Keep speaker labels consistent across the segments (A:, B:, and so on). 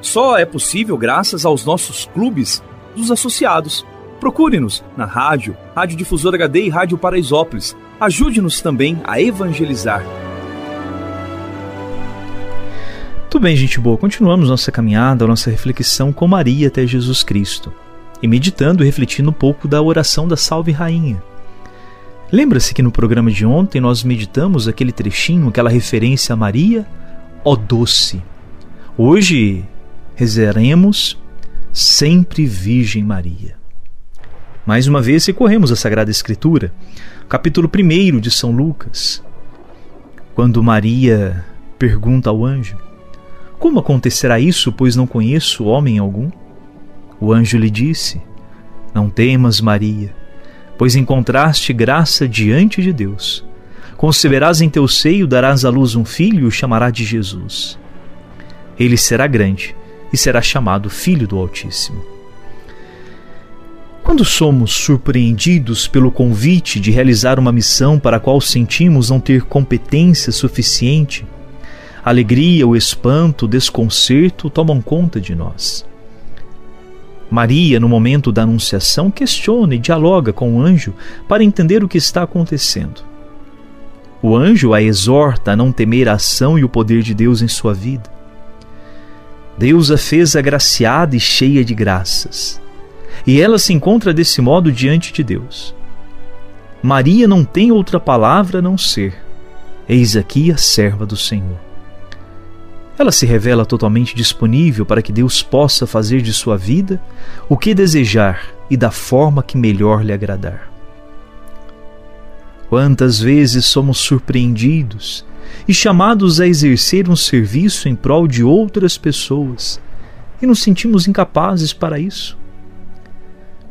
A: só é possível graças aos nossos clubes dos associados. Procure-nos na rádio, Rádio Difusora HD e Rádio Paraisópolis. Ajude-nos também a evangelizar.
B: Tudo bem, gente boa. Continuamos nossa caminhada, nossa reflexão com Maria até Jesus Cristo. E meditando e refletindo um pouco da oração da Salve Rainha. Lembra-se que no programa de ontem nós meditamos aquele trechinho, aquela referência a Maria, ó doce. Hoje rezaremos sempre Virgem Maria. Mais uma vez recorremos à Sagrada Escritura, capítulo 1 de São Lucas, quando Maria pergunta ao anjo: Como acontecerá isso, pois não conheço homem algum? O anjo lhe disse: Não temas, Maria, pois encontraste graça diante de Deus. Conceberás em teu seio, darás à luz um filho e o chamará de Jesus. Ele será grande e será chamado Filho do Altíssimo. Quando somos surpreendidos pelo convite de realizar uma missão para a qual sentimos não ter competência suficiente, a alegria, o espanto, o desconcerto tomam conta de nós. Maria, no momento da anunciação, questiona e dialoga com o anjo para entender o que está acontecendo. O anjo a exorta a não temer a ação e o poder de Deus em sua vida. Deus a fez agraciada e cheia de graças. E ela se encontra desse modo diante de Deus. Maria não tem outra palavra a não ser: Eis aqui a serva do Senhor. Ela se revela totalmente disponível para que Deus possa fazer de sua vida o que desejar e da forma que melhor lhe agradar. Quantas vezes somos surpreendidos e chamados a exercer um serviço em prol de outras pessoas e nos sentimos incapazes para isso.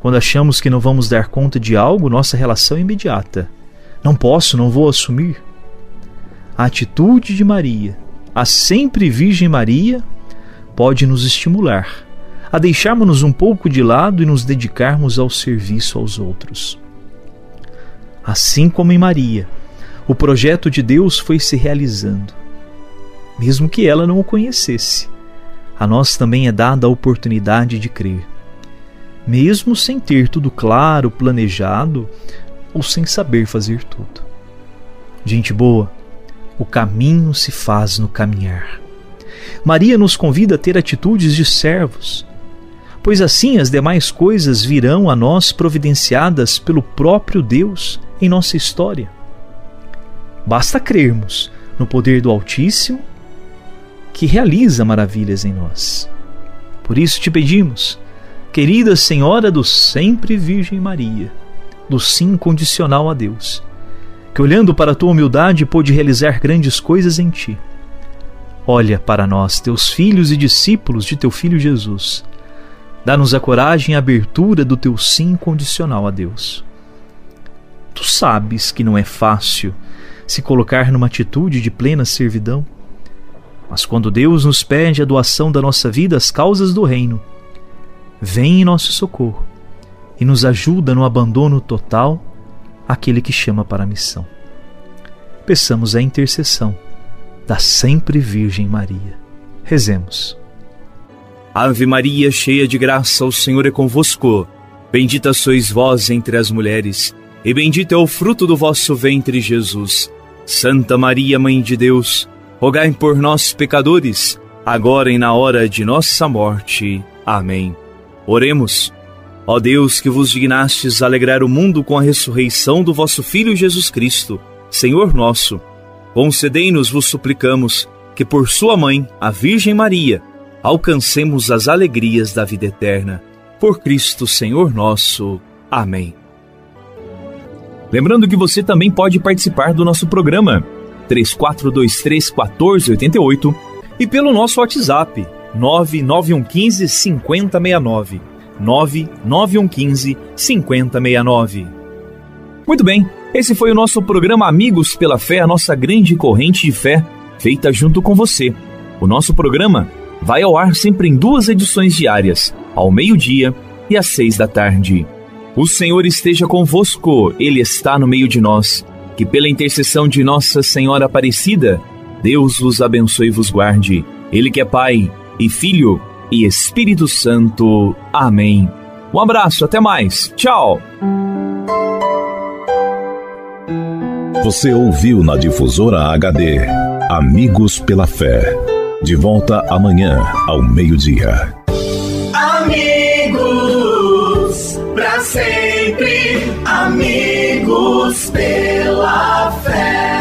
B: Quando achamos que não vamos dar conta de algo, nossa relação é imediata. Não posso, não vou assumir. A atitude de Maria, a sempre Virgem Maria, pode nos estimular a deixarmos-nos um pouco de lado e nos dedicarmos ao serviço aos outros. Assim como em Maria, o projeto de Deus foi se realizando, mesmo que ela não o conhecesse. A nós também é dada a oportunidade de crer, mesmo sem ter tudo claro, planejado ou sem saber fazer tudo. Gente boa, o caminho se faz no caminhar. Maria nos convida a ter atitudes de servos, pois assim as demais coisas virão a nós providenciadas pelo próprio Deus em nossa história. Basta crermos no poder do Altíssimo que realiza maravilhas em nós. Por isso te pedimos, querida Senhora do Sempre Virgem Maria, do sim condicional a Deus, que olhando para a tua humildade pôde realizar grandes coisas em ti. Olha para nós, teus filhos e discípulos de teu filho Jesus. Dá-nos a coragem e a abertura do teu sim condicional a Deus. Tu sabes que não é fácil se colocar numa atitude de plena servidão. Mas quando Deus nos pede a doação da nossa vida às causas do reino, vem em nosso socorro e nos ajuda no abandono total aquele que chama para a missão. Peçamos a intercessão da sempre Virgem Maria. Rezemos.
A: Ave Maria, cheia de graça, o Senhor é convosco. Bendita sois vós entre as mulheres, e bendito é o fruto do vosso ventre, Jesus. Santa Maria, Mãe de Deus, rogai por nós, pecadores, agora e na hora de nossa morte. Amém. Oremos.
B: Ó Deus, que vos dignastes alegrar o mundo com a ressurreição do vosso Filho Jesus Cristo, Senhor nosso, concedei-nos, vos suplicamos, que por sua mãe, a Virgem Maria, alcancemos as alegrias da vida eterna. Por Cristo, Senhor nosso. Amém. Lembrando que você também pode participar do nosso programa 3423 1488 e pelo nosso WhatsApp 99115 5069. 99115 5069. Muito bem, esse foi o nosso programa Amigos pela Fé, a nossa grande corrente de fé, feita junto com você. O nosso programa vai ao ar sempre em duas edições diárias, ao meio-dia e às seis da tarde. O Senhor esteja convosco, Ele está no meio de nós. Que pela intercessão de Nossa Senhora Aparecida, Deus vos abençoe e vos guarde. Ele que é Pai e Filho e Espírito Santo. Amém. Um abraço, até mais. Tchau.
C: Você ouviu na difusora HD Amigos pela Fé. De volta amanhã ao meio-dia.
D: Amigos, sempre. Amigos pela fé.